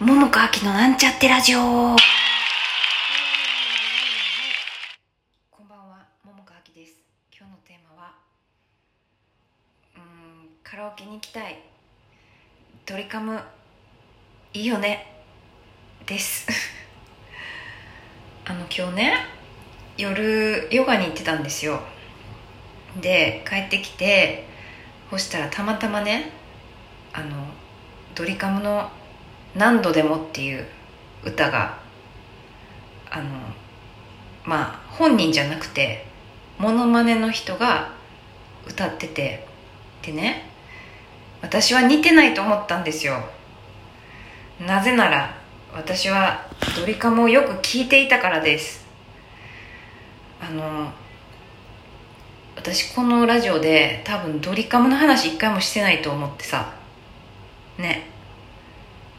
桃佳明のなんちゃってラジオ。こんばんは桃佳明です。今日のテーマはうんカラオケに行きたい。ドリカムいいよね。です。あの今日ね夜ヨガに行ってたんですよ。で帰ってきてそしたらたまたまねあのドリカムの「何度でも」っていう歌があのまあ本人じゃなくてモノマネの人が歌っててでね私は似てないと思ったんですよ。なぜなら私はドリカムをよく聞いていたからです。あの私このラジオで多分ドリカムの話一回もしてないと思ってさ。ね。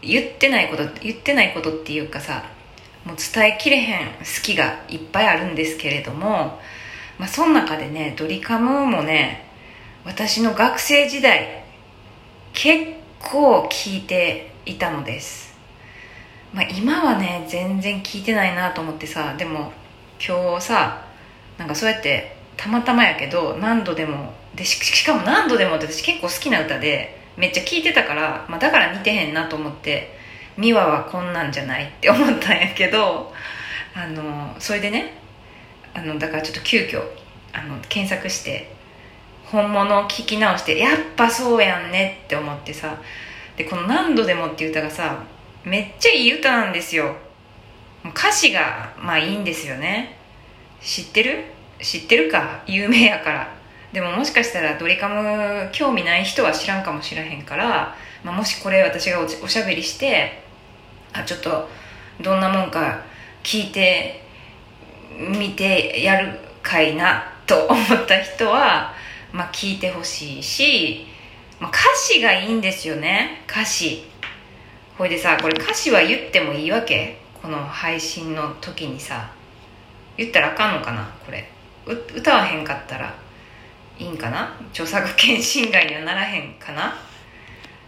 言ってないこと言ってないことっていうかさもう伝えきれへん好きがいっぱいあるんですけれどもまあその中でねドリカムもね私の学生時代結構聞いていたのです。まあ今はね全然聞いてないなと思ってさでも今日さなんかそうやってたまたまやけど何度でもでししかも何度でもって私結構好きな歌でめっちゃ聴いてたから、まあ、だから似てへんなと思って美和はこんなんじゃないって思ったんやけどあのそれでねあのだからちょっと急遽あの検索して本物を聞き直してやっぱそうやんねって思ってさでこの「何度でも」っていう歌がさめっちゃいい歌なんですよ。歌詞がまあいいんですよね。知ってる？知ってるか？有名やから。でももしかしたらドリカム興味ない人は知らんかもしれへんから、まあ、もしこれ私がおしゃべりしてあちょっとどんなもんか聞いてみてやるかいなと思った人は、まあ、聞いてほしいし、まあ、歌詞がいいんですよね。歌詞。ほいでさこれ歌詞は言ってもいいわけ？この配信の時にさ。言ったらあかんのかな？これ。歌わへんかったら。いいんかな？著作権侵害にはならへんかな？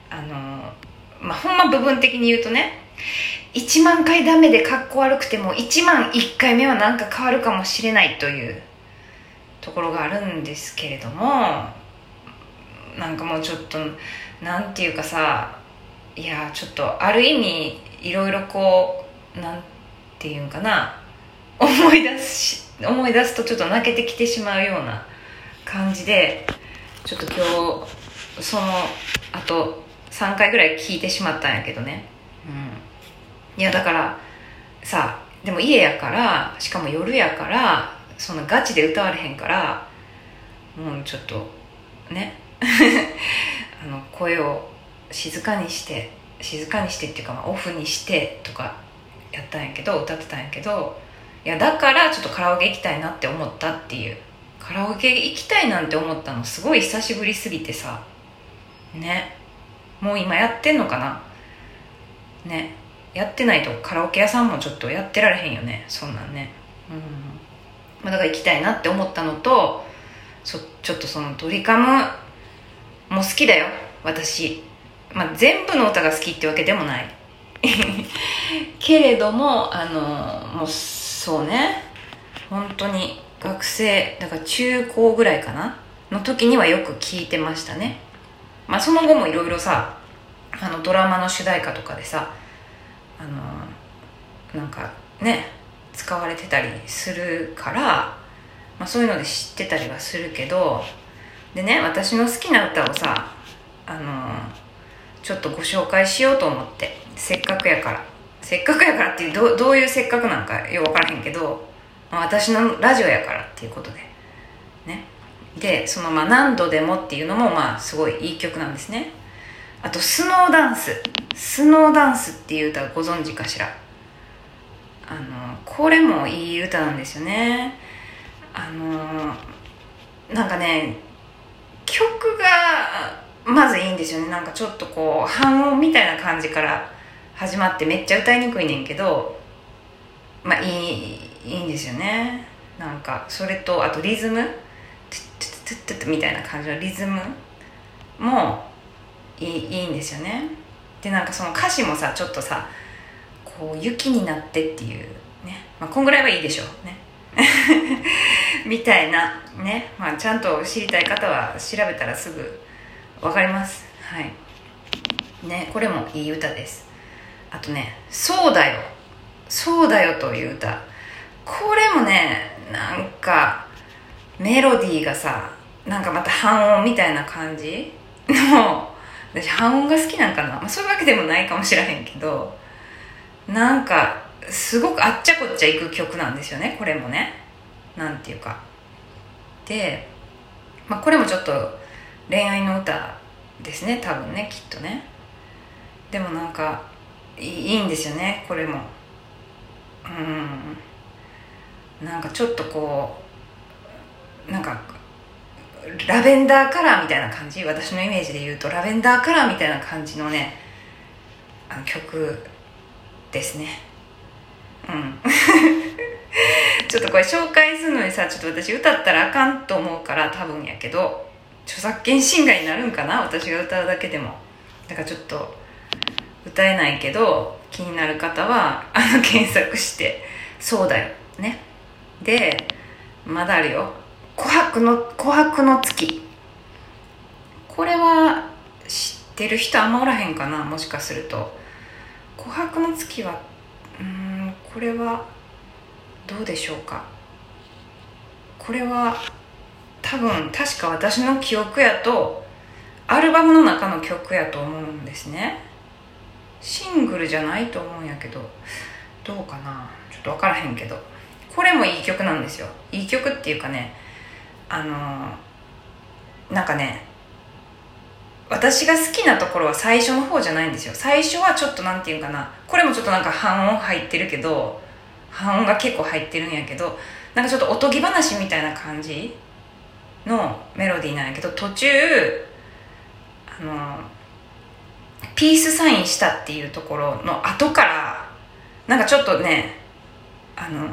あのまあほんま部分的に言うとね1万回ダメでかっこ悪くても1万1回目はなんか変わるかもしれないというところがあるんですけれどもなんかもうちょっとなんていうかさいやちょっとある意味いろいろこうなんていうんかな？思い出すし思い出すとちょっと泣けてきてしまうような感じでちょっと今日そのあと3回ぐらい聞いてしまったんやけどね。うん。いやだからさでも家やからしかも夜やからそのガチで歌われへんからもうちょっとね。あの声を静かにして静かにしてっていうか、まあ、オフにしてとかやったんやけど歌ってたんやけどいやだからちょっとカラオケ行きたいなって思ったっていうカラオケ行きたいなんて思ったの。すごい久しぶりすぎてさ。ね。もう今やってんのかな。ね。やってないとカラオケ屋さんもちょっとやってられへんよね。そんなんね。うん、まあ、だから行きたいなって思ったのとちょっとそのドリカムも好きだよ。私、まあ、全部の歌が好きってわけでもない。けれどもあのもうそうね。本当に。学生だから中高ぐらいかな？の時にはよく聞いてましたね。まあその後もいろいろさあのドラマの主題歌とかでさあのなんかね使われてたりするから、まあ、そういうので知ってたりはするけどでね私の好きな歌をさあのちょっとご紹介しようと思って。せっかくやから。せっかくやからっていうどどういうせっかくなんかよく分からへんけど、私のラジオやからっていうことで。ね。でそのまあ何度でもっていうのもまあすごいいい曲なんですね。あとスノーダンス。スノーダンスっていう歌ご存知かしら？あのこれもいい歌なんですよね。あのなんかね曲がまずいいんですよね。なんかちょっとこう半音みたいな感じから始まってめっちゃ歌いにくいねんけどまあいいいいんですよね。なんかそれとあとリズム。トゥットゥトゥトゥみたいな感じのリズムもいいいいんですよね。でなんかその歌詞もさちょっとさこう雪になってっていうね、まあ、こんぐらいはいいでしょう。ね。みたいな。ね、まあ、ちゃんと知りたい方は調べたらすぐ分かります。はい。ねこれもいい歌です。あとね「そうだよ。そうだよ」という歌。これもねなんかメロディーがさなんかまた半音みたいな感じ？の私半音が好きなんかな、まあ、そういうわけでもないかもしらへんけどなんかすごくあっちゃこっちゃいく曲なんですよねこれもね。なんていうか。で、まあ、これもちょっと恋愛の歌ですね多分ねきっとね。でもなんかいいんですよねこれも。うん。なんかちょっとこうなんかラベンダーカラーみたいな感じ私のイメージで言うとラベンダーカラーみたいな感じのねあの曲ですね。うん。ちょっとこれ紹介するのにさちょっと私歌ったらあかんと思うから多分やけど著作権侵害になるんかな？私が歌うだけでも。だからちょっと歌えないけど気になる方はあの検索して。そうだよ。ね。でまだあるよ。琥珀の琥珀の月。これは知ってる人あんまおらへんかなもしかすると。琥珀の月はうんこれはどうでしょうか。これは多分確か私の記憶やとアルバムの中の曲やと思うんですね。シングルじゃないと思うんやけどどうかな。ちょっと分からへんけど。これもいい曲なんですよ。いい曲っていうかねあのなんかね私が好きなところは最初の方じゃないんですよ。最初はちょっとなんていうかなこれもちょっとなんか半音入ってるけど半音が結構入ってるんやけどなんかちょっとおとぎ話みたいな感じのメロディーなんやけど途中あのピースサインしたっていうところの後からなんかちょっとねあの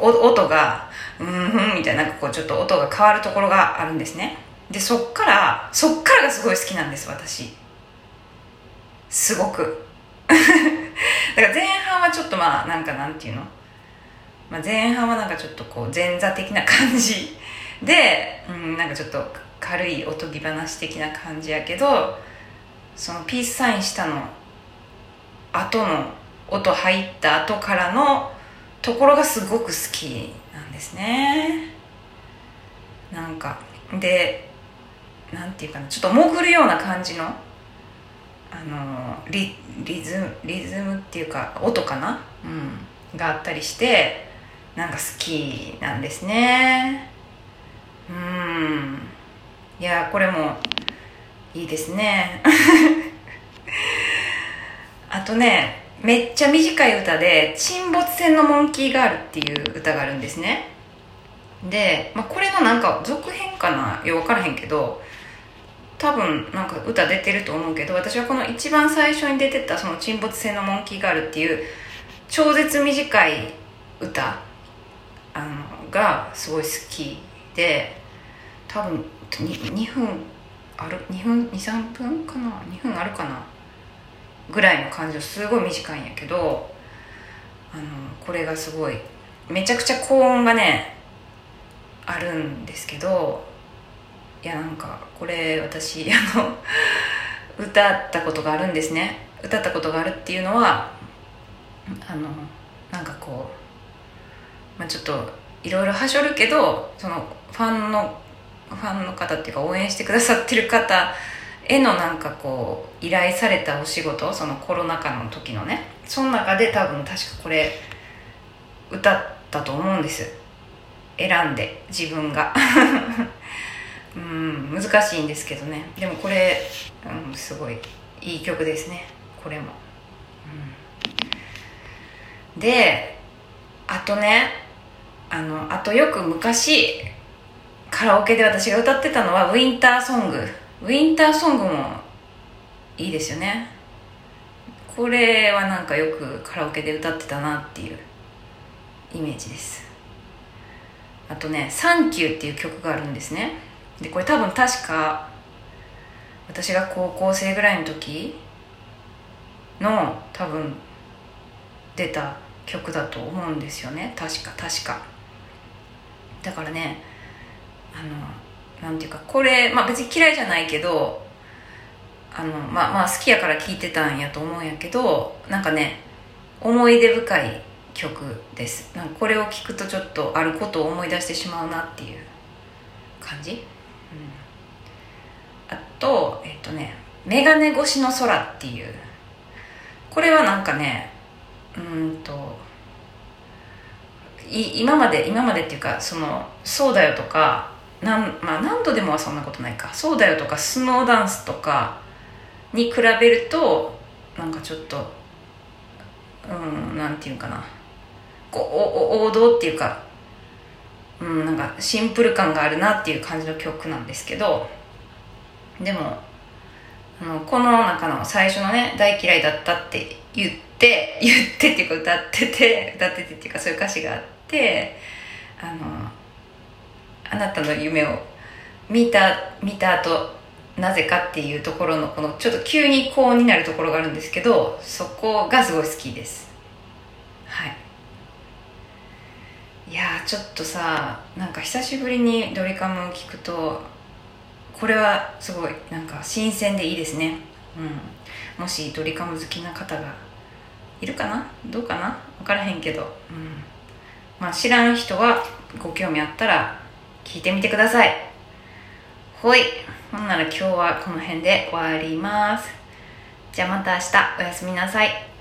音がうんふんみたいななんかこうちょっと音が変わるところがあるんですね。でそっからそっからがすごい好きなんです私。すごく。だから前半はちょっとまあなんかなんていうの、まあ、前半はなんかちょっとこう前座的な感じ。で、うん、なんかちょっと軽いおとぎ話的な感じやけどそのピースサインしたの後の音入った後からのところがすごく好きなんですね。なんかでなんていうかなちょっと潜るような感じのあのリリズムリズムっていうか音かな、うん、があったりしてなんか好きなんですね。うん。いやこれもいいですね。あとねめっちゃ短い歌で「沈没船のモンキーガール」っていう歌があるんですね。で、まあ、これのなんか続編かな？いや分からへんけど多分なんか歌出てると思うけど私はこの一番最初に出てたその沈没船のモンキーガールっていう超絶短い歌あのがすごい好きで多分 2, 2分ある？2分？23分かな？2分あるかな？ぐらいの感じすごい短いんやけどあのこれがすごいめちゃくちゃ高音がねあるんですけどいやなんかこれ私 あの歌ったことがあるんですね。歌ったことがあるっていうのはあのなんかこう、まあ、ちょっといろいろはしょるけどそのファンのファンの方っていうか応援してくださってる方へのなんかこう依頼されたお仕事そのコロナ禍の時のねその中で多分確かこれ歌ったと思うんです。選んで自分が。うん難しいんですけどね。でもこれ、うん、すごいいい曲ですね。これも、うん、であとねあのあとよく昔カラオケで私が歌ってたのはウィンターソングウィンターソングもいいですよね。これはなんかよくカラオケで歌ってたなっていうイメージです。あとね「サンキュー」っていう曲があるんですね。でこれ多分確か私が高校生ぐらいの時の多分出た曲だと思うんですよね。確か確か。だからねあのなんていうかこれ、まあ、別に嫌いじゃないけどあのまあまあ好きやから聴いてたんやと思うんやけどなんかね思い出深い曲です。なんかこれを聴くとちょっとあることを思い出してしまうなっていう感じ、うん、あとえっとね「メガネ越しの空」っていう。これはなんかねうんとい今まで今までっていうかその「そうだよ」とかなん、まあ、何度でもはそんなことないか「そうだよ」とかスノーダンスとかに比べるとなんかちょっとうんなんていうかな。こうお王道っていうかうんなんかシンプル感があるなっていう感じの曲なんですけどでもあのこの中の最初のね「大嫌いだった」って言って 言ってっていうか歌ってて歌っててっていうかそういう歌詞があってあのあなたの夢を見た見た後なぜかっていうところのこのちょっと急に高音になるところがあるんですけどそこがすごい好きです。はい。いやちょっとさなんか久しぶりにドリカムを聞くとこれはすごいなんか新鮮でいいですね。うん。もしドリカム好きな方がいるかな？どうかな？分からへんけど、うん。まあ、知らん人はご興味あったら聞いてみてください。ほい。ほんなら今日はこの辺で終わります。じゃあまた明日おやすみなさい。